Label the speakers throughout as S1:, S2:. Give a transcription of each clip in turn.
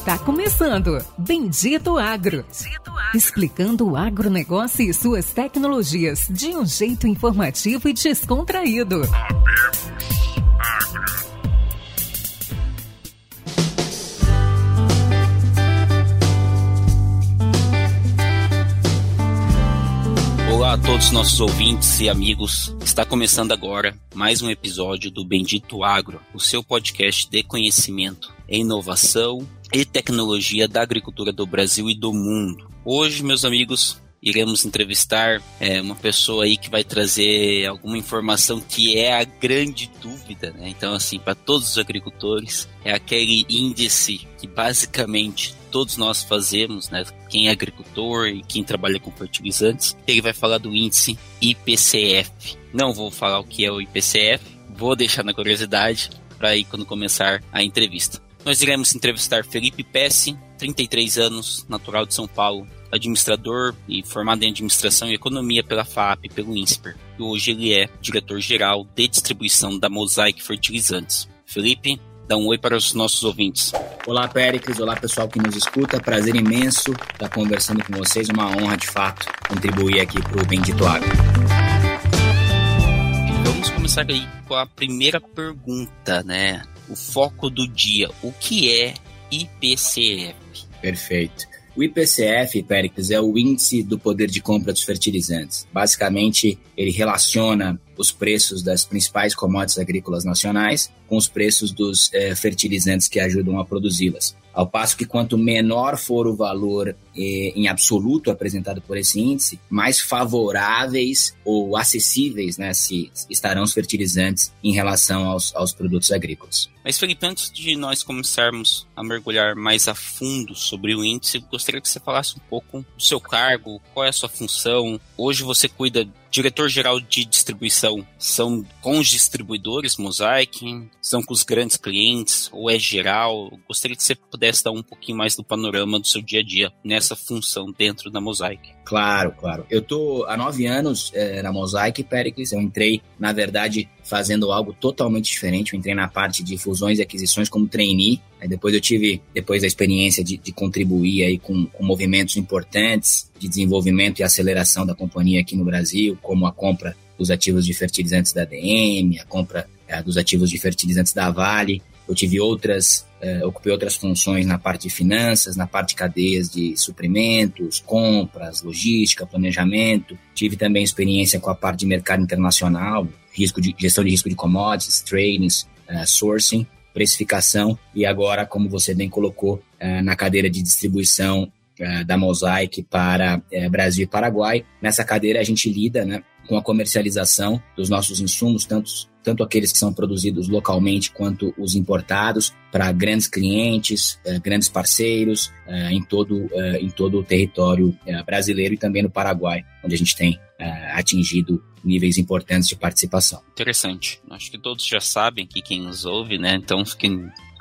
S1: Está começando Bendito Agro. Bendito Agro. Explicando o agronegócio e suas tecnologias de um jeito informativo e descontraído.
S2: Olá a todos os nossos ouvintes e amigos. Está começando agora mais um episódio do Bendito Agro, o seu podcast de conhecimento, inovação e tecnologia da agricultura do Brasil e do mundo. Hoje, meus amigos, iremos entrevistar é, uma pessoa aí que vai trazer alguma informação que é a grande dúvida, né? Então, assim, para todos os agricultores, é aquele índice que basicamente todos nós fazemos, né? Quem é agricultor e quem trabalha com fertilizantes, ele vai falar do índice IPCF. Não vou falar o que é o IPCF, vou deixar na curiosidade para aí quando começar a entrevista. Nós iremos entrevistar Felipe Pesce, 33 anos, natural de São Paulo, administrador e formado em administração e economia pela FAP e pelo INSPER. E hoje ele é diretor-geral de distribuição da Mosaic Fertilizantes. Felipe, dá um oi para os nossos ouvintes.
S3: Olá, Péricles. Olá, pessoal que nos escuta. Prazer imenso estar conversando com vocês. Uma honra, de fato, contribuir aqui para o Bendito Agro.
S2: Vamos começar aí com a primeira pergunta, né? O foco do dia. O que é IPCF?
S3: Perfeito. O IPCF, Péricles, é o índice do poder de compra dos fertilizantes. Basicamente, ele relaciona os preços das principais commodities agrícolas nacionais com os preços dos eh, fertilizantes que ajudam a produzi-las. Ao passo que quanto menor for o valor eh, em absoluto apresentado por esse índice, mais favoráveis ou acessíveis né, se estarão os fertilizantes em relação aos, aos produtos agrícolas.
S2: Mas, Felipe, antes de nós começarmos a mergulhar mais a fundo sobre o índice, gostaria que você falasse um pouco do seu cargo, qual é a sua função. Hoje você cuida diretor-geral de distribuição são com os distribuidores Mosaic, são com os grandes clientes, ou é geral? Gostaria que você pudesse dar um pouquinho mais do panorama do seu dia a dia nessa função dentro da Mosaic.
S3: Claro, claro. Eu tô há nove anos é, na Mosaic, Pericles. Eu entrei, na verdade, fazendo algo totalmente diferente. Eu entrei na parte de fusões e aquisições como trainee. Aí depois eu tive, depois da experiência de, de contribuir aí com, com, movimentos importantes de desenvolvimento e aceleração da companhia aqui no Brasil, como a compra dos ativos de fertilizantes da DM, a compra é, dos ativos de fertilizantes da Vale. Eu tive outras, uh, ocupei outras funções na parte de finanças, na parte de cadeias de suprimentos, compras, logística, planejamento. Tive também experiência com a parte de mercado internacional, risco de gestão de risco de commodities, trading, uh, sourcing, precificação e agora, como você bem colocou, uh, na cadeira de distribuição da Mosaic para Brasil e Paraguai. Nessa cadeira a gente lida, né, com a comercialização dos nossos insumos, tanto, tanto aqueles que são produzidos localmente quanto os importados, para grandes clientes, eh, grandes parceiros eh, em, todo, eh, em todo o território brasileiro e também no Paraguai, onde a gente tem atingido níveis importantes de participação.
S2: Interessante. Acho que todos já sabem que quem nos ouve, né? Então fiquei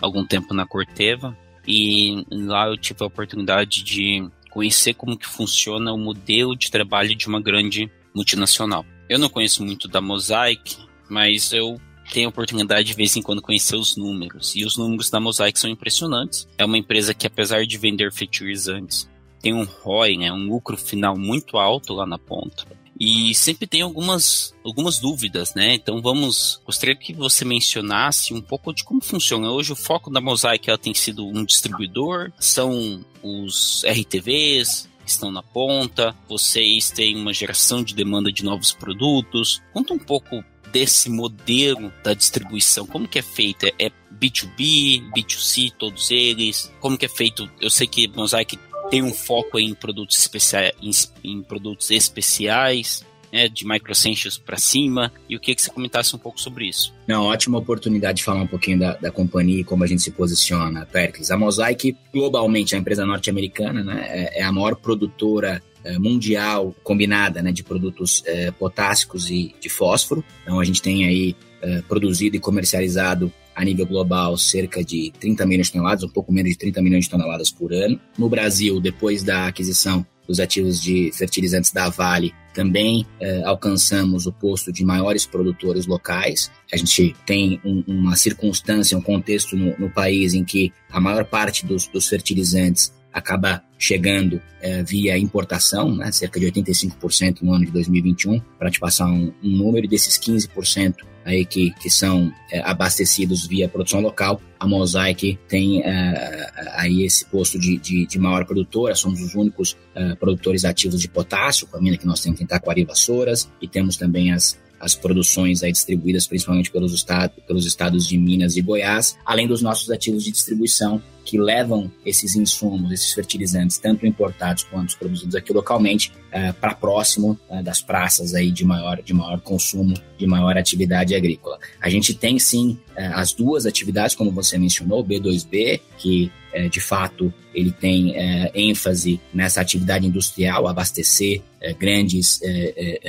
S2: algum tempo na Corteva e lá eu tive a oportunidade de conhecer como que funciona o modelo de trabalho de uma grande multinacional. Eu não conheço muito da Mosaic, mas eu tenho a oportunidade de vez em quando conhecer os números. E os números da Mosaic são impressionantes. É uma empresa que, apesar de vender fertilizantes, tem um ROI, né, um lucro final muito alto lá na ponta. E sempre tem algumas, algumas dúvidas, né? Então vamos. Gostaria que você mencionasse um pouco de como funciona. Hoje o foco da Mosaic ela tem sido um distribuidor, são os RTVs, estão na ponta, vocês têm uma geração de demanda de novos produtos. Conta um pouco desse modelo da distribuição, como que é feito? É B2B, B2C, todos eles? Como que é feito? Eu sei que Mosaic tem um foco em produtos especiais, em, em produtos especiais né, de microessentials para cima, e o que, que você comentasse um pouco sobre isso.
S3: Não, ótima oportunidade de falar um pouquinho da, da companhia e como a gente se posiciona, Pericles. A Mosaic, globalmente, é a empresa norte-americana, né, é, é a maior produtora é, mundial combinada né, de produtos é, potássicos e de fósforo. Então, a gente tem aí é, produzido e comercializado a nível global cerca de 30 milhões de toneladas, um pouco menos de 30 milhões de toneladas por ano. No Brasil, depois da aquisição dos ativos de fertilizantes da Vale, também eh, alcançamos o posto de maiores produtores locais. A gente tem um, uma circunstância, um contexto no, no, país em que a maior parte dos, dos fertilizantes acaba chegando é, via importação, né, cerca de 85% no ano de 2021, para te passar um, um número desses 15% aí que, que são é, abastecidos via produção local, a Mosaic tem é, aí esse posto de, de, de, maior produtora, somos os únicos produtores ativos de potássio, com a mina que nós temos em Taquari Vassouras, e temos também as as produções aí distribuídas principalmente pelos, estado, pelos estados de Minas e Goiás, além dos nossos ativos de distribuição que levam esses insumos, esses fertilizantes, tanto importados quanto produzidos aqui localmente, é, para próximo é, das praças aí de maior, de maior consumo, de maior atividade agrícola. A gente tem sim é, as duas atividades, como você mencionou, B2B, que é, de fato ele tem é, ênfase nessa atividade industrial, abastecer é, grandes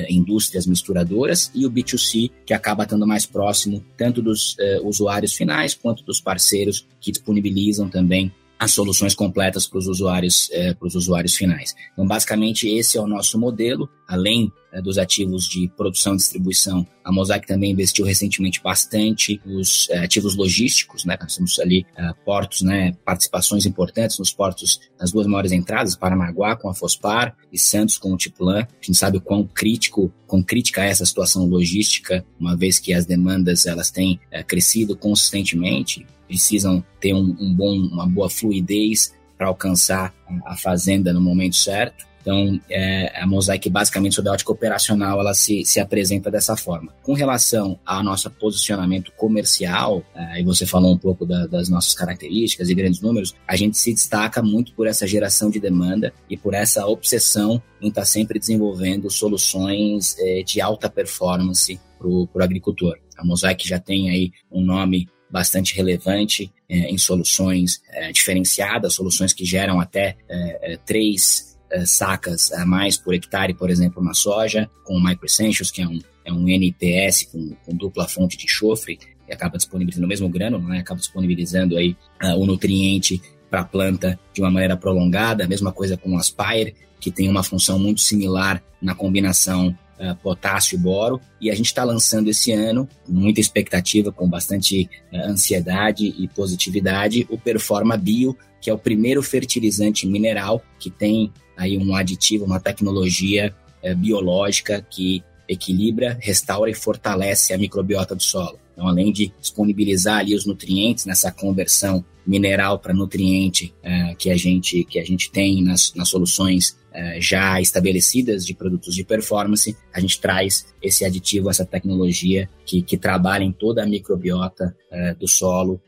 S3: indústrias misturadoras, e o B2C, que acaba estando mais próximo tanto dos usuários finais quanto dos parceiros que disponibilizam também as soluções completas para os usuários, é, para os usuários finais. Então, basicamente, esse é o nosso modelo. Além é, dos ativos de produção e distribuição, a Mosaic também investiu recentemente bastante nos é, ativos logísticos, né? Nós temos ali é, portos, né? Participações importantes nos portos, nas duas maiores entradas, Paranaguá com a Fospar e Santos com o Tiplan. A gente sabe o quão crítico, quão crítica é essa situação logística, uma vez que as demandas elas têm é, crescido consistentemente precisam ter um, um bom, uma boa fluidez para alcançar a fazenda no momento certo. Então, é, a Mosaic, basicamente, sob a ótica operacional, ela se, se apresenta dessa forma. Com relação ao nosso posicionamento comercial, é, e você falou um pouco da, das nossas características e grandes números, a gente se destaca muito por essa geração de demanda e por essa obsessão em estar tá sempre desenvolvendo soluções é, de alta performance para o agricultor. A Mosaic já tem aí um nome bastante relevante é, em soluções é, diferenciadas, soluções que geram até é, é três é, sacas a mais por hectare, por exemplo, na soja, com o Micro Essentials, que é um, é um NPS com, com dupla fonte de enxofre, e acaba disponibilizando o mesmo grano, né? acaba disponibilizando aí uh, o nutriente para a planta de uma maneira prolongada, a mesma coisa com o Aspire, que tem uma função muito similar na combinação uh, potássio e boro, e a gente está lançando esse ano, com muita expectativa, com bastante uh, ansiedade e positividade, o Performa Bio, que é o primeiro fertilizante mineral que tem aí um aditivo, uma tecnologia uh, biológica que equilibra, restaura e fortalece a microbiota do solo. Então, além de disponibilizar ali os nutrientes nessa conversão mineral para nutriente uh, que, a gente, que a gente tem nas, nas soluções uh, já estabelecidas de produtos de performance, a gente traz esse aditivo, essa tecnologia que, que trabalha em toda a microbiota uh, do solo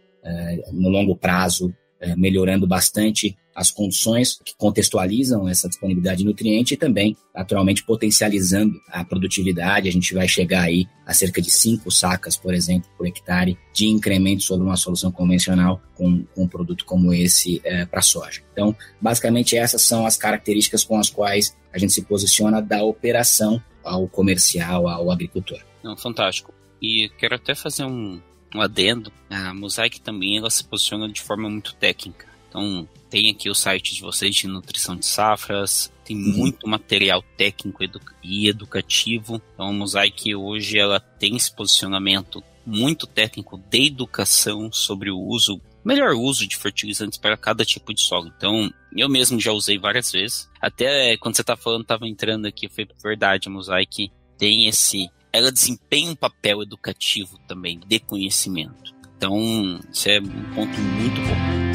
S3: no longo prazo, melhorando bastante as condições que contextualizam essa disponibilidade de nutriente e também, naturalmente, potencializando a produtividade. A gente vai chegar aí a cerca de 5 sacas, por exemplo, por hectare de incremento sobre uma solução convencional com, com um produto como esse é, para soja. Então, basicamente, essas são as características com as quais a gente se posiciona da operação ao comercial, ao agricultor.
S2: Não, fantástico. E quero até fazer um, um adendo. A Mosaic também ela se posiciona de forma muito técnica. Então, tem aqui o site de vocês de nutrição de safras, tem uhum. muito material técnico e educativo. Então a Mosaic hoje ela tem esse posicionamento muito técnico de educação sobre o uso, melhor uso de fertilizantes para cada tipo de solo. Então, eu mesmo já usei várias vezes. Até quando você tá falando, tava entrando aqui, foi verdade, a Mosaic tem esse, ela desempenha um papel educativo também de conhecimento. Então, isso é um ponto muito bom.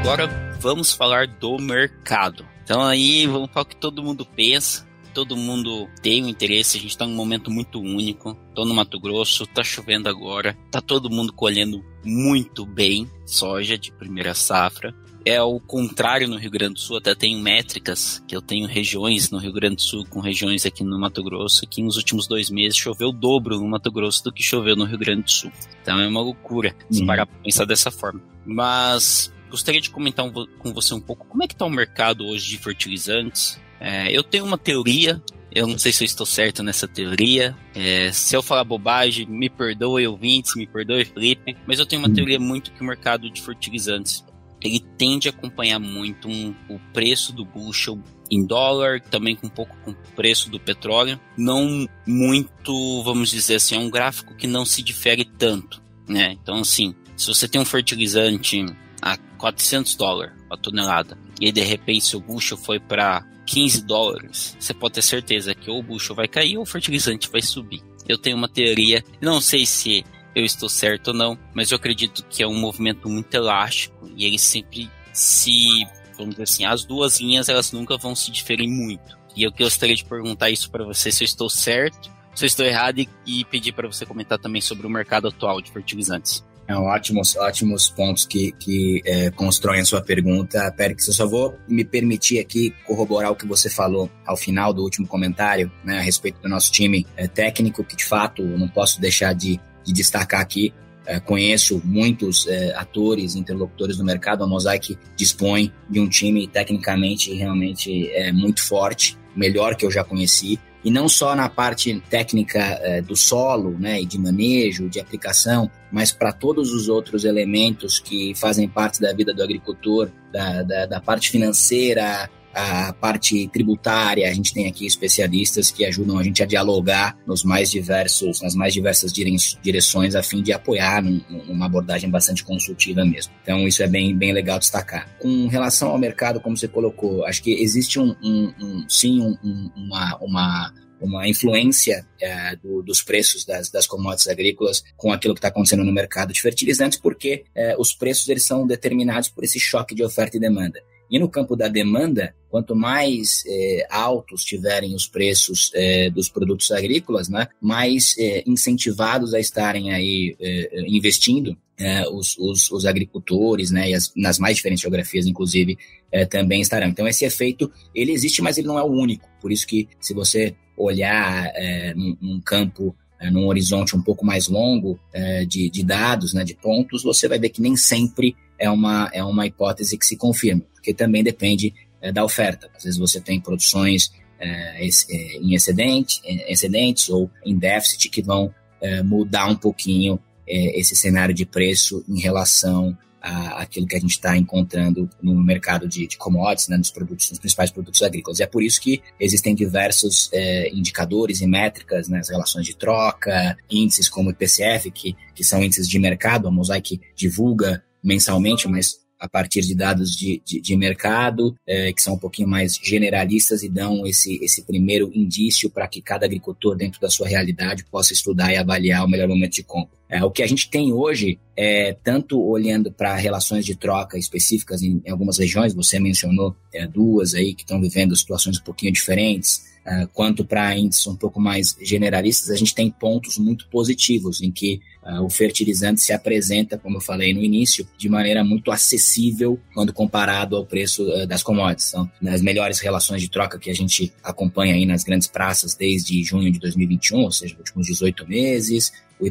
S2: Agora vamos falar do mercado. Então aí vamos falar o que todo mundo pensa. Todo mundo tem um interesse, a gente está num momento muito único. Tô no Mato Grosso, tá chovendo agora, tá todo mundo colhendo muito bem soja de primeira safra. É o contrário no Rio Grande do Sul, até tenho métricas que eu tenho regiões no Rio Grande do Sul com regiões aqui no Mato Grosso, que nos últimos dois meses choveu o dobro no Mato Grosso do que choveu no Rio Grande do Sul. Então é uma loucura se uhum. parar pra pensar dessa forma. Mas gostaria de comentar um, com você um pouco como é que está o mercado hoje de fertilizantes. É, eu tenho uma teoria, eu não sei se eu estou certo nessa teoria. É, se eu falar bobagem, me perdoe ouvintes, me perdoe Felipe, mas eu tenho uma teoria muito que o mercado de fertilizantes ele tende a acompanhar muito um, o preço do bushel em dólar, também com um pouco com o preço do petróleo. Não muito, vamos dizer assim, é um gráfico que não se difere tanto, né? Então, assim, se você tem um fertilizante a 400 dólares a tonelada e de repente seu bucho foi para 15 dólares, você pode ter certeza que ou o bucho vai cair ou o fertilizante vai subir. Eu tenho uma teoria, não sei se eu estou certo ou não, mas eu acredito que é um movimento muito elástico e ele sempre se, vamos dizer assim, as duas linhas elas nunca vão se diferir muito. E eu gostaria de perguntar isso para você se eu estou certo, se eu estou errado e, e pedir para você comentar também sobre o mercado atual de fertilizantes.
S3: É, ótimos, ótimos pontos que, que é, constroem a sua pergunta. Périx, eu só vou me permitir aqui corroborar o que você falou ao final do último comentário, né, a respeito do nosso time é, técnico, que de fato não posso deixar de, de destacar aqui. É, conheço muitos é, atores, interlocutores do mercado. A Mosaic dispõe de um time tecnicamente realmente é, muito forte, melhor que eu já conheci e não só na parte técnica do solo, né, e de manejo, de aplicação, mas para todos os outros elementos que fazem parte da vida do agricultor, da, da, da parte financeira, a parte tributária, a gente tem aqui especialistas que ajudam a gente a dialogar nos mais diversos, nas mais diversas direções a fim de apoiar numa abordagem bastante consultiva mesmo. Então isso é bem, bem legal destacar. Com relação ao mercado, como você colocou, acho que existe um, um, um sim um, uma, uma uma influência é, do, dos preços das, das commodities agrícolas com aquilo que está acontecendo no mercado de fertilizantes, porque é, os preços eles são determinados por esse choque de oferta e demanda. E no campo da demanda, quanto mais é, altos tiverem os preços é, dos produtos agrícolas, né, mais é, incentivados a estarem aí é, investindo é, os, os, os, agricultores, né, e as, nas mais diferentes geografias, inclusive, é, também estarão. Então esse efeito ele existe, mas ele não é o único. Por isso que se você olhar num, num campo num horizonte um pouco mais longo de, de, dados, né, de pontos, você vai ver que nem sempre é uma, é uma hipótese que se confirma porque também depende é, da oferta. Às vezes você tem produções é, em excedente, excedentes ou em déficit que vão mudar um pouquinho esse cenário de preço em relação àquilo que a gente está encontrando no mercado de, de commodities, né, nos produtos, nos principais produtos agrícolas. E é por isso que existem diversos é, indicadores e métricas, né, as relações de troca, índices como o IPCF, que, que são índices de mercado, a Mosaic divulga mensalmente, mas a partir de dados de, de, de mercado, é, que são um pouquinho mais generalistas e dão esse, esse primeiro indício para que cada agricultor, dentro da sua realidade, possa estudar e avaliar o melhor momento de compra. É, o que a gente tem hoje, é, tanto olhando para relações de troca específicas em, em algumas regiões, você mencionou é, duas aí que estão vivendo situações um pouquinho diferentes, Uh, quanto para índices um pouco mais generalistas, a gente tem pontos muito positivos em que uh, o fertilizante se apresenta, como eu falei no início, de maneira muito acessível quando comparado ao preço uh, das commodities. Então, nas melhores relações de troca que a gente acompanha aí nas grandes praças desde junho de 2021, ou seja, últimos 18 meses, o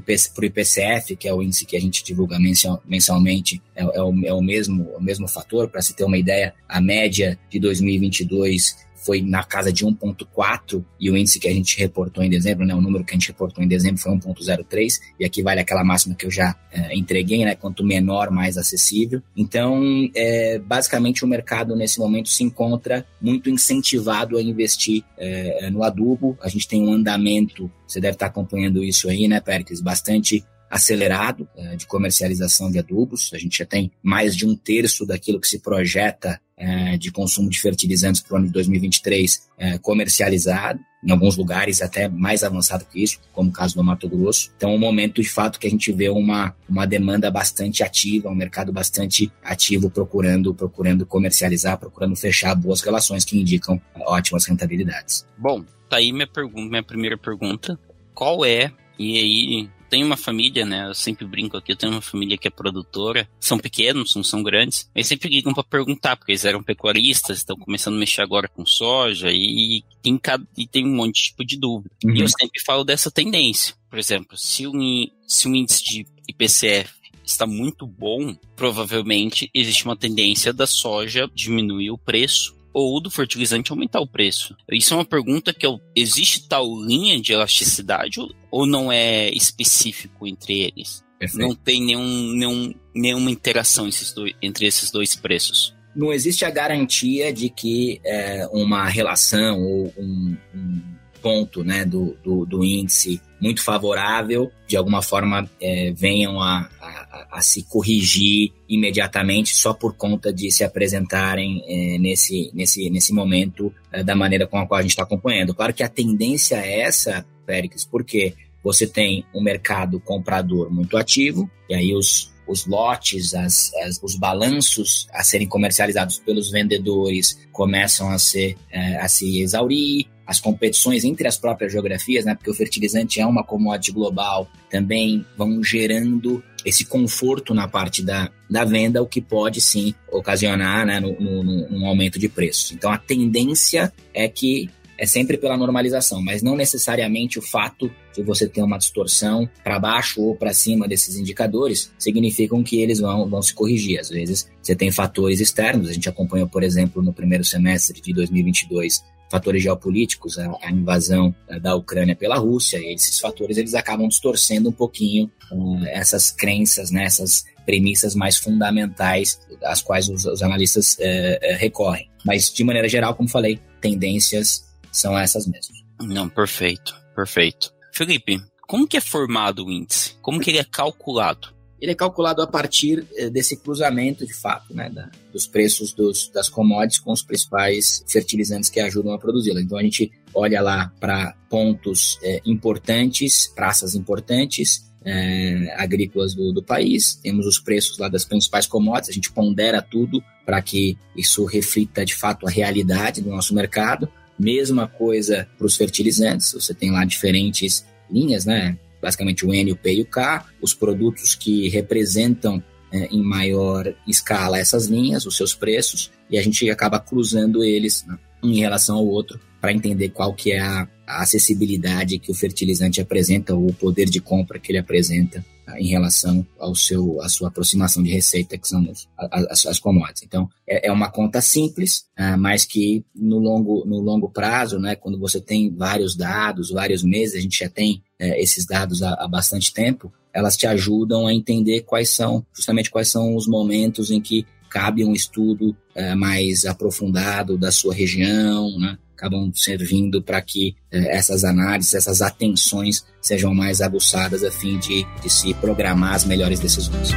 S3: IPCF, que é o índice que a gente divulga mensalmente, é, é, o, é o, mesmo, o mesmo fator. Para se ter uma ideia, a média de 2022 foi na casa de 1,4 e o índice que a gente reportou em dezembro, né, o número que a gente reportou em dezembro foi 1,03 e aqui vale aquela máxima que eu já é, entreguei, né, quanto menor, mais acessível. Então, é, basicamente o mercado nesse momento se encontra muito incentivado a investir é, no adubo. A gente tem um andamento, você deve estar acompanhando isso aí, né, Pericles, bastante acelerado é, de comercialização de adubos. A gente já tem mais de um terço daquilo que se projeta é, de consumo de fertilizantes para o ano de 2023 é, comercializado, em alguns lugares até mais avançado que isso, como o caso do Mato Grosso. Então, é um momento de fato que a gente vê uma, uma demanda bastante ativa, um mercado bastante ativo procurando, procurando comercializar, procurando fechar boas relações que indicam ótimas rentabilidades.
S2: Bom, tá aí minha pergunta, minha primeira pergunta. Qual é, e aí tenho uma família, né? Eu sempre brinco aqui, eu tenho uma família que é produtora. São pequenos, não são grandes. Eles sempre ligam para perguntar, porque eles eram pecuaristas, estão começando a mexer agora com soja e tem, e tem um monte de tipo de dúvida. Uhum. E eu sempre falo dessa tendência. Por exemplo, se um, se um índice de IPCF está muito bom, provavelmente existe uma tendência da soja diminuir o preço ou do fertilizante aumentar o preço? Isso é uma pergunta que eu, existe tal linha de elasticidade ou não é específico entre eles? Perfeito. Não tem nenhum, nenhum, nenhuma interação esses dois, entre esses dois preços?
S3: não existe a garantia de que é, uma relação ou um, um ponto né, do, do, do, índice muito favorável, de alguma forma é, venham a, a, a, se corrigir imediatamente só por conta de se apresentarem é, nesse, nesse, nesse momento é, da maneira com a qual a gente está acompanhando. Claro que a tendência é essa, Péricles, porque você tem um mercado comprador muito ativo, e aí os, os lotes, as, as, os balanços a serem comercializados pelos vendedores começam a, ser, é, a se exaurir, as competições entre as próprias geografias, né, porque o fertilizante é uma commodity global, também vão gerando esse conforto na parte da, da venda, o que pode sim ocasionar né, no, no, no, aumento de preços. Então a tendência é que é sempre pela normalização, mas não necessariamente o fato de você ter uma distorção para baixo ou para cima desses indicadores significam que eles vão, vão se corrigir. Às vezes você tem fatores externos, a gente acompanhou, por exemplo, no primeiro semestre de 2022 fatores geopolíticos, a, a, invasão eh, da Ucrânia pela Rússia, e esses fatores eles acabam distorcendo um pouquinho uh, essas crenças, né, essas premissas mais fundamentais às quais os, os analistas uh, recorrem. Mas, de maneira geral, como falei, tendências são essas mesmas.
S2: Não, perfeito, perfeito. Felipe, como que é formado o índice? Como que ele é calculado?
S3: Ele é calculado a partir eh, desse cruzamento, de fato, né, da, dos preços dos, das commodities com os principais fertilizantes que ajudam a produzi-la. Então a gente olha lá para pontos é, importantes, praças importantes, é, agrícolas do, do, país, temos os preços lá das principais commodities, a gente pondera tudo para que isso reflita de fato a realidade do nosso mercado. Mesma coisa para os fertilizantes, você tem lá diferentes linhas, né? Basicamente o N, o P e o K, os produtos que representam é, em maior escala essas linhas, os seus preços, e a gente acaba cruzando eles né, em relação ao outro para entender qual que é a, acessibilidade que o fertilizante apresenta, ou o poder de compra que ele apresenta em relação ao seu, à sua aproximação de receita, que são as, as commodities. Então, é, é, uma conta simples, uh, mas que no longo, no longo prazo, né, quando você tem vários dados, vários meses, a gente já tem uh, esses dados há, há bastante tempo, elas te ajudam a entender quais são, justamente quais são os momentos em que cabe um estudo uh, mais aprofundado da sua região, né? acabam servindo para que eh, essas análises, essas atenções sejam mais aguçadas a fim de, de se programar as melhores decisões.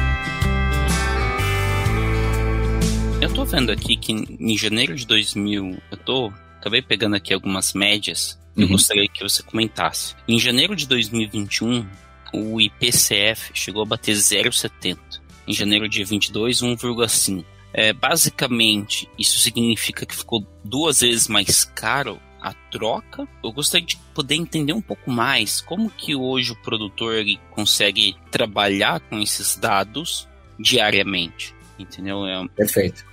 S2: Eu estou vendo aqui que em janeiro de 2000, eu tô, acabei pegando aqui algumas médias, uhum. eu gostaria que você comentasse. Em janeiro de 2021, o IPCF chegou a bater 0,70. Em janeiro de 22, 1,5. É, basicamente, isso significa que ficou duas vezes mais caro a troca. Eu gostaria de poder entender um pouco mais como que hoje o produtor consegue trabalhar com esses dados diariamente, entendeu? É,
S3: Perfeito.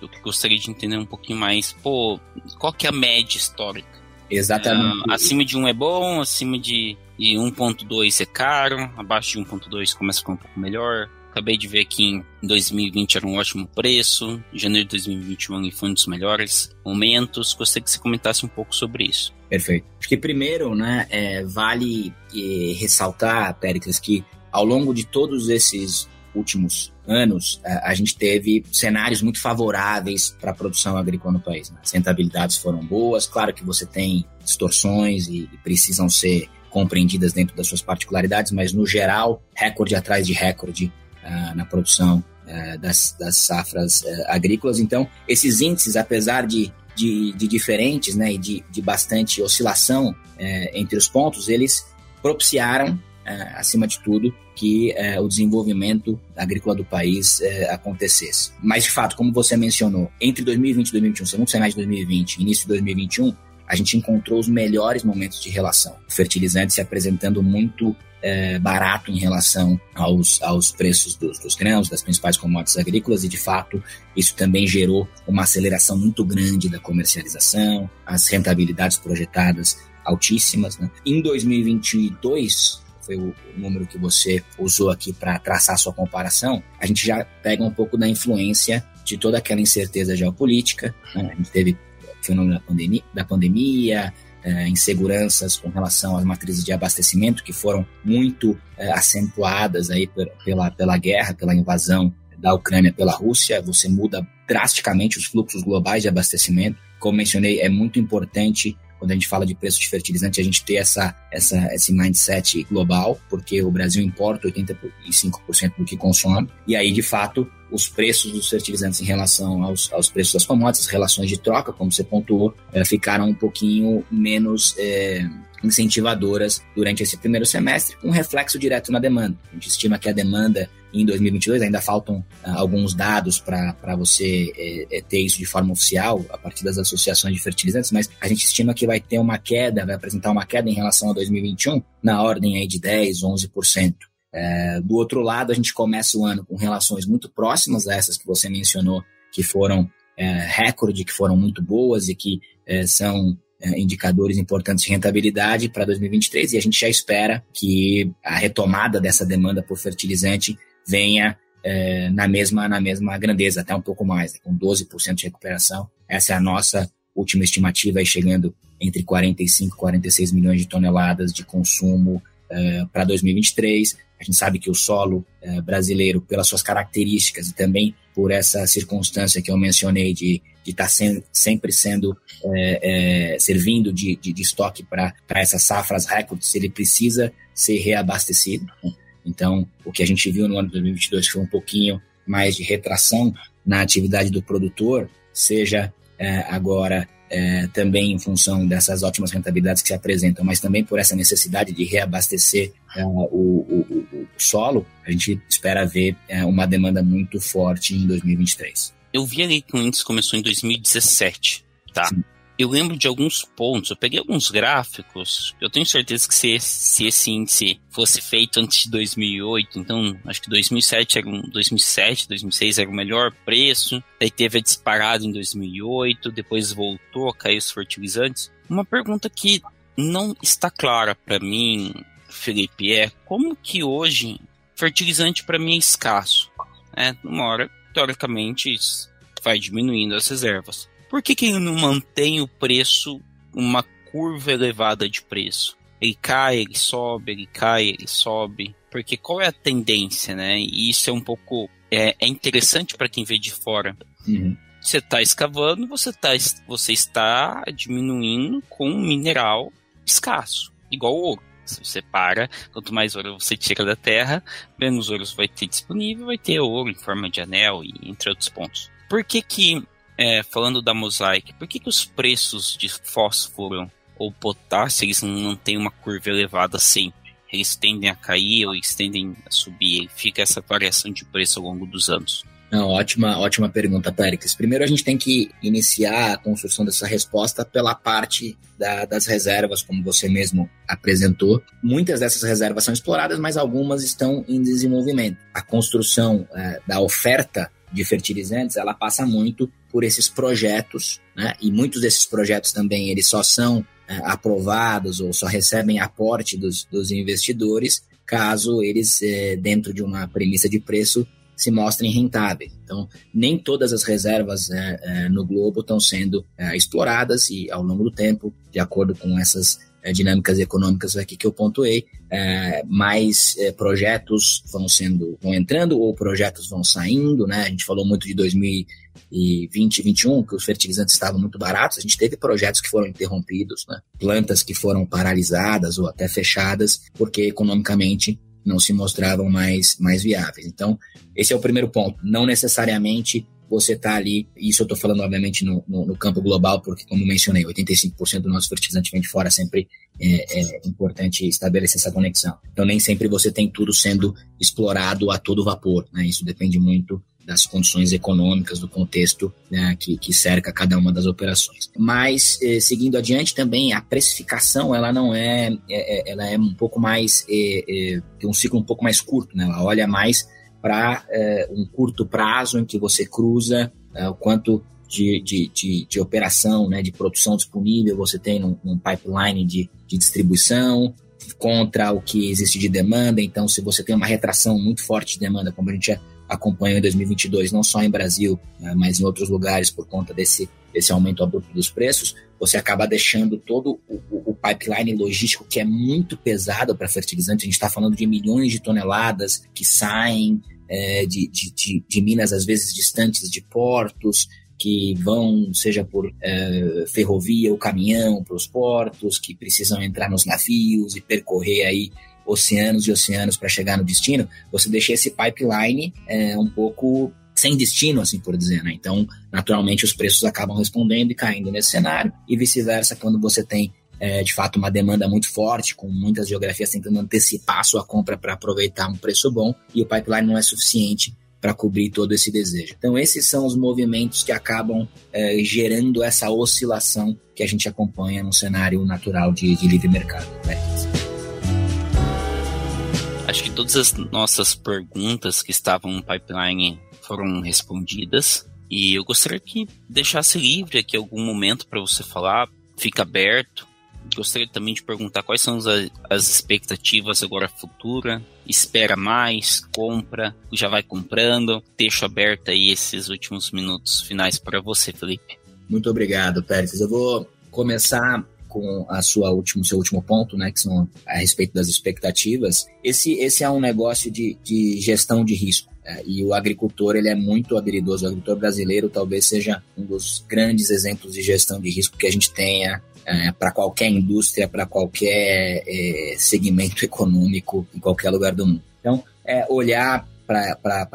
S2: Eu gostaria de entender um pouquinho mais, pô, qual que é a média histórica?
S3: Exatamente.
S2: É, acima de 1 é bom, acima de, de 1.2 é caro, abaixo de 1.2 começa a ficar um pouco melhor. Acabei de ver que em 2020 era um ótimo preço, em janeiro de 2021 foi um dos melhores momentos. Gostaria que você comentasse um pouco sobre isso.
S3: Perfeito. Acho que primeiro, né, é, vale é, ressaltar, Péricles, que ao longo de todos esses últimos anos, a, a gente teve cenários muito favoráveis para a produção agrícola no país. Né? As rentabilidades foram boas, claro que você tem distorções e, e precisam ser compreendidas dentro das suas particularidades, mas no geral, recorde atrás de recorde na produção uh, das, das, safras uh, agrícolas. Então, esses índices, apesar de, de, de diferentes né, e de, de bastante oscilação uh, entre os pontos, eles propiciaram, acima de tudo, que o desenvolvimento agrícola do país acontecesse. Mas, de fato, como você mencionou, entre 2020 e 2021, segundo semestre de 2020 início de 2021, a gente encontrou os melhores momentos de relação. O fertilizante se apresentando muito é, barato em relação aos, aos preços dos, dos grãos, das principais commodities agrícolas, e de fato isso também gerou uma aceleração muito grande da comercialização, as rentabilidades projetadas altíssimas. Né? Em 2022, foi o número que você usou aqui para traçar sua comparação, a gente já pega um pouco da influência de toda aquela incerteza geopolítica. Né? A gente teve fenômeno da pandemia, da pandemia é, inseguranças com relação às matrizes de abastecimento que foram muito é, acentuadas aí pela, pela guerra, pela invasão da Ucrânia pela Rússia, você muda drasticamente os fluxos globais de abastecimento. Como mencionei, é muito importante quando a gente fala de preço de fertilizante, a gente ter essa, essa, esse mindset global, porque o Brasil importa 85% do que consome, e aí, de fato, os preços dos fertilizantes em relação aos, aos preços das commodities, relações de troca, como você pontuou, é, ficaram um pouquinho menos é, incentivadoras durante esse primeiro semestre, com reflexo direto na demanda. A gente estima que a demanda em 2022, ainda faltam uh, alguns dados para você é, ter isso de forma oficial, a partir das associações de fertilizantes, mas a gente estima que vai ter uma queda, vai apresentar uma queda em relação a 2021 na ordem aí de 10, 11%. É, do outro lado, a gente começa o ano com relações muito próximas a essas que você mencionou, que foram é, recorde, que foram muito boas e que é, são indicadores importantes de rentabilidade para 2023 e a gente já espera que a retomada dessa demanda por fertilizante venha é, na, mesma, na mesma grandeza, até um pouco mais, né, com 12% de recuperação. Essa é a nossa última estimativa, aí chegando entre 45 e 46 milhões de toneladas de consumo é, para 2023. A gente sabe que o solo é, brasileiro, pelas suas características e também por essa circunstância que eu mencionei de estar tá sen sempre sendo é, é, servindo de, de, de estoque para essas safras recordes, ele precisa ser reabastecido. Então, o que a gente viu no ano de 2022 foi um pouquinho mais de retração na atividade do produtor, seja é, agora é, também em função dessas ótimas rentabilidades que se apresentam, mas também por essa necessidade de reabastecer é, o, o, o, solo, a gente espera ver é, uma demanda muito forte em 2023.
S2: Eu vi ali que o índice começou em 2017, tá? Sim eu lembro de alguns pontos, eu peguei alguns gráficos, eu tenho certeza que se, se esse índice fosse feito antes de 2008, então acho que 2007 era um, 2007, 2006 era o melhor preço, daí teve a disparada em 2008, depois voltou a cair os fertilizantes. Uma pergunta que não está clara para mim, Felipe, é como que hoje fertilizante para mim é escasso? É, uma hora, teoricamente, vai diminuindo as reservas por que, que ele não mantém o preço, uma curva elevada de preço? Ele cai, ele sobe, ele cai, ele sobe. Porque qual é a tendência, né? E isso é um pouco. É, é interessante para quem vê de fora. Uhum. Você está escavando, você, tá, você está diminuindo com um mineral escasso, igual ouro. Se você para, quanto mais ouro você tira da terra, menos ouro vai ter disponível, vai ter ouro em forma de anel e entre outros pontos. Por que que é, falando da Mosaic, por que, que os preços de fósforo ou potássio eles não têm uma curva elevada sempre? Eles tendem a cair ou eles tendem a subir? Fica essa variação de preço ao longo dos anos.
S3: Não, ótima, ótima pergunta, Péricles. Primeiro a gente tem que iniciar a construção dessa resposta pela parte da, das reservas, como você mesmo apresentou. Muitas dessas reservas são exploradas, mas algumas estão em desenvolvimento. A construção é, da oferta de fertilizantes, ela passa muito por esses projetos, né? E muitos desses projetos também eles só são é, aprovados ou só recebem aporte dos, dos investidores caso eles, é, dentro de uma premissa de preço, se mostrem rentáveis. Então, nem todas as reservas é, é, no globo estão sendo é, exploradas e, ao longo do tempo, de acordo com essas dinâmicas econômicas aqui que eu pontuei, é, mais é, projetos vão sendo vão entrando ou projetos vão saindo, né? A gente falou muito de 2000 e 2021, que os fertilizantes estavam muito baratos, a gente teve projetos que foram interrompidos, né? plantas que foram paralisadas ou até fechadas, porque economicamente não se mostravam mais, mais viáveis. Então, esse é o primeiro ponto. Não necessariamente você está ali, isso eu estou falando obviamente no, no, no, campo global, porque como mencionei, 85% do nosso fertilizante vem de fora, sempre é, é, importante estabelecer essa conexão. Então nem sempre você tem tudo sendo explorado a todo vapor, né? isso depende muito das condições econômicas, do contexto né, que, que, cerca cada uma das operações. Mas, eh, seguindo adiante também, a precificação, ela não é, é, é ela é um pouco mais, é, tem um ciclo um pouco mais curto, né? ela olha mais para um curto prazo em que você cruza o quanto de, de, de, de, operação, né, de produção disponível você tem num, num pipeline de, de distribuição, contra o que existe de demanda. Então, se você tem uma retração muito forte de demanda, como a gente já acompanham em 2022, não só em Brasil, né, mas em outros lugares por conta desse, desse aumento abrupto dos preços, você acaba deixando todo o, o pipeline logístico que é muito pesado para fertilizante. A gente está falando de milhões de toneladas que saem é, de, de, de, minas, às vezes distantes de portos, que vão, seja por é, ferrovia ou caminhão para os portos, que precisam entrar nos navios e percorrer aí oceanos e oceanos para chegar no destino, você deixa esse pipeline é, um pouco sem destino, assim por dizer, né? Então, naturalmente, os preços acabam respondendo e caindo nesse cenário, e vice-versa, quando você tem é, de fato uma demanda muito forte, com muitas geografias tentando antecipar sua compra para aproveitar um preço bom, e o pipeline não é suficiente para cobrir todo esse desejo. Então, esses são os movimentos que acabam é, gerando essa oscilação que a gente acompanha no cenário natural de, de livre mercado. Né?
S2: Acho que todas as nossas perguntas que estavam no pipeline foram respondidas. E eu gostaria que deixasse livre aqui algum momento para você falar, fica aberto. Gostaria também de perguntar quais são as, as expectativas agora futura. Espera mais, compra, já vai comprando. Deixo aberto aí esses últimos minutos finais para você, Felipe.
S3: Muito obrigado, Pérez. Eu vou começar com a sua último, seu último ponto, né, que são a respeito das expectativas. Esse, esse é um negócio de, de gestão de risco. É, e o agricultor ele é muito habilidoso. O agricultor brasileiro talvez seja um dos grandes exemplos de gestão de risco que a gente tenha é, para qualquer indústria, para qualquer é, segmento econômico em qualquer lugar do mundo. Então, é olhar para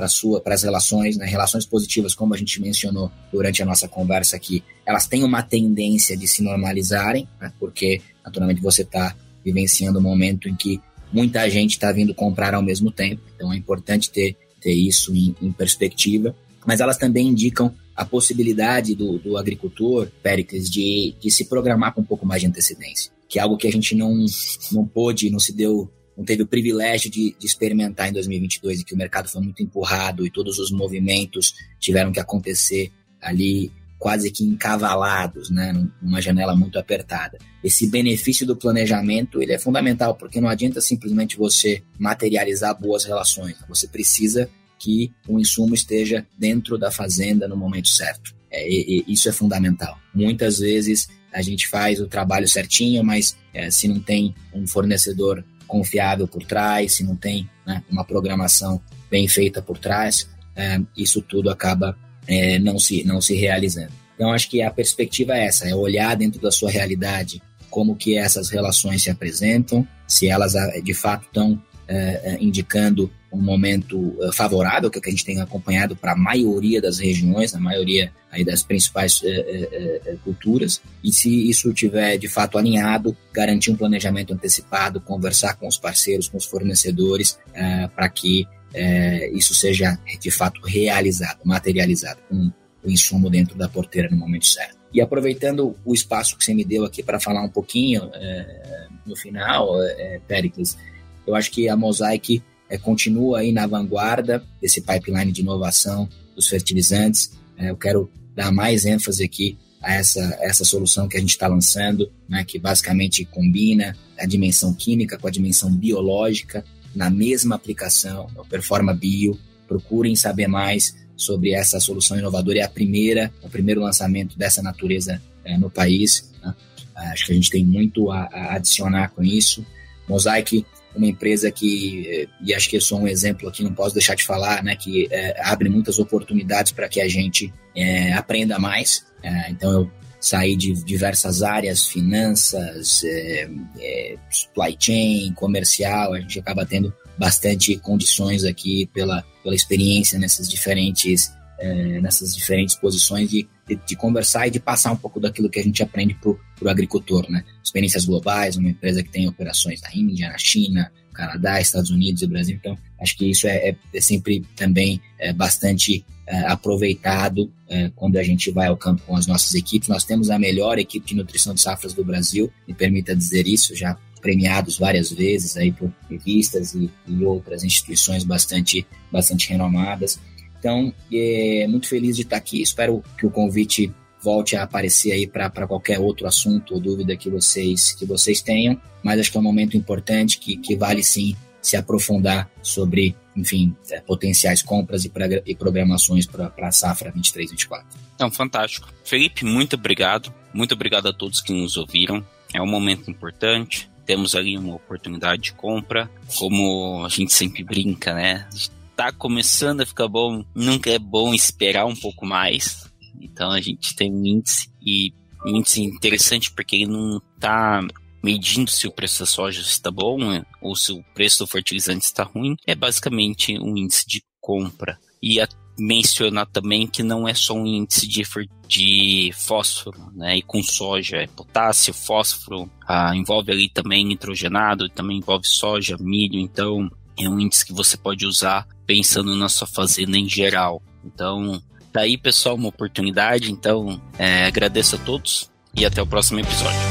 S3: as relações, né, relações positivas, como a gente mencionou durante a nossa conversa aqui, elas têm uma tendência de se normalizarem, né, porque naturalmente você está vivenciando um momento em que muita gente está vindo comprar ao mesmo tempo, então é importante ter ter isso em, em perspectiva, mas elas também indicam a possibilidade do, do agricultor, Péricles, de, de se programar com um pouco mais de antecedência, que é algo que a gente não, não pôde, não se deu, não teve o privilégio de, de experimentar em 2022 e que o mercado foi muito empurrado e todos os movimentos tiveram que acontecer ali quase que encavalados, né, numa janela muito apertada. Esse benefício do planejamento ele é fundamental porque não adianta simplesmente você materializar boas relações. Você precisa que o insumo esteja dentro da fazenda no momento certo. É, e, e isso é fundamental. Muitas vezes a gente faz o trabalho certinho, mas é, se não tem um fornecedor confiável por trás, se não tem né, uma programação bem feita por trás, é, isso tudo acaba é, não, se, não se realizando. Então, acho que a perspectiva é essa, é olhar dentro da sua realidade como que essas relações se apresentam, se elas ah, de fato estão é, indicando um momento favorável, que, é o que a gente tem acompanhado para a maioria das regiões, a maioria aí das principais é, é, culturas, e se isso tiver de fato alinhado, garantir um planejamento antecipado, conversar com os parceiros, com os fornecedores, para que é, isso seja de fato realizado, materializado, com o insumo dentro da porteira no momento certo. E aproveitando o espaço que você me deu aqui para falar um pouquinho é, no final, é, Pericles, eu acho que a Mosaic é, continua aí na vanguarda desse pipeline de inovação dos fertilizantes. É, eu quero dar mais ênfase aqui a essa, essa solução que a gente está lançando, né, que basicamente combina a dimensão química com a dimensão biológica na mesma aplicação, o Performa Bio. Procurem saber mais sobre essa solução inovadora. É a primeira, o primeiro lançamento dessa natureza é, no país. Né? Acho que a gente tem muito a, a, adicionar com isso. Mosaic, uma empresa que, eh, e acho que eu sou um exemplo aqui, não posso deixar de falar, né, que é, abre muitas oportunidades para que a gente é, aprenda mais. então, eu saí de diversas áreas, finanças, é, é, supply chain, comercial, a gente acaba tendo bastante condições aqui pela, pela experiência nessas diferentes, é, nessas diferentes posições de, de, de, conversar e de passar um pouco daquilo que a gente aprende para o agricultor, né? Experiências globais, uma empresa que tem operações na Índia, na China, Canadá, Estados Unidos e Brasil. Então, acho que isso é, é, é sempre também é, bastante é, aproveitado é, quando a gente vai ao campo com as nossas equipes. Nós temos a melhor equipe de nutrição de safras do Brasil, me permita dizer isso, já premiados várias vezes aí por revistas e, e outras instituições bastante, bastante renomadas. Então, é muito feliz de estar aqui. Espero que o convite volte a aparecer aí para qualquer outro assunto ou dúvida que vocês, que vocês tenham. Mas acho que é um momento importante que, que vale sim se aprofundar sobre, enfim, é, potenciais compras e, e programações para a safra 23-24.
S2: Então, fantástico. Felipe, muito obrigado. Muito obrigado a todos que nos ouviram. É um momento importante. Temos ali uma oportunidade de compra. Como a gente sempre brinca, né? Tá começando a ficar bom, nunca é bom esperar um pouco mais. Então a gente tem um índice e um índice interessante porque ele não tá medindo se o preço da soja está bom né, ou se o preço do fertilizante está ruim. É basicamente um índice de compra. E a mencionar também que não é só um índice de, de fósforo, né? E com soja é potássio, fósforo, ah, envolve ali também nitrogenado, também envolve soja, milho, então é um índice que você pode usar pensando na sua fazenda em geral. Então, tá aí pessoal, uma oportunidade, então é, agradeço a todos e até o próximo episódio.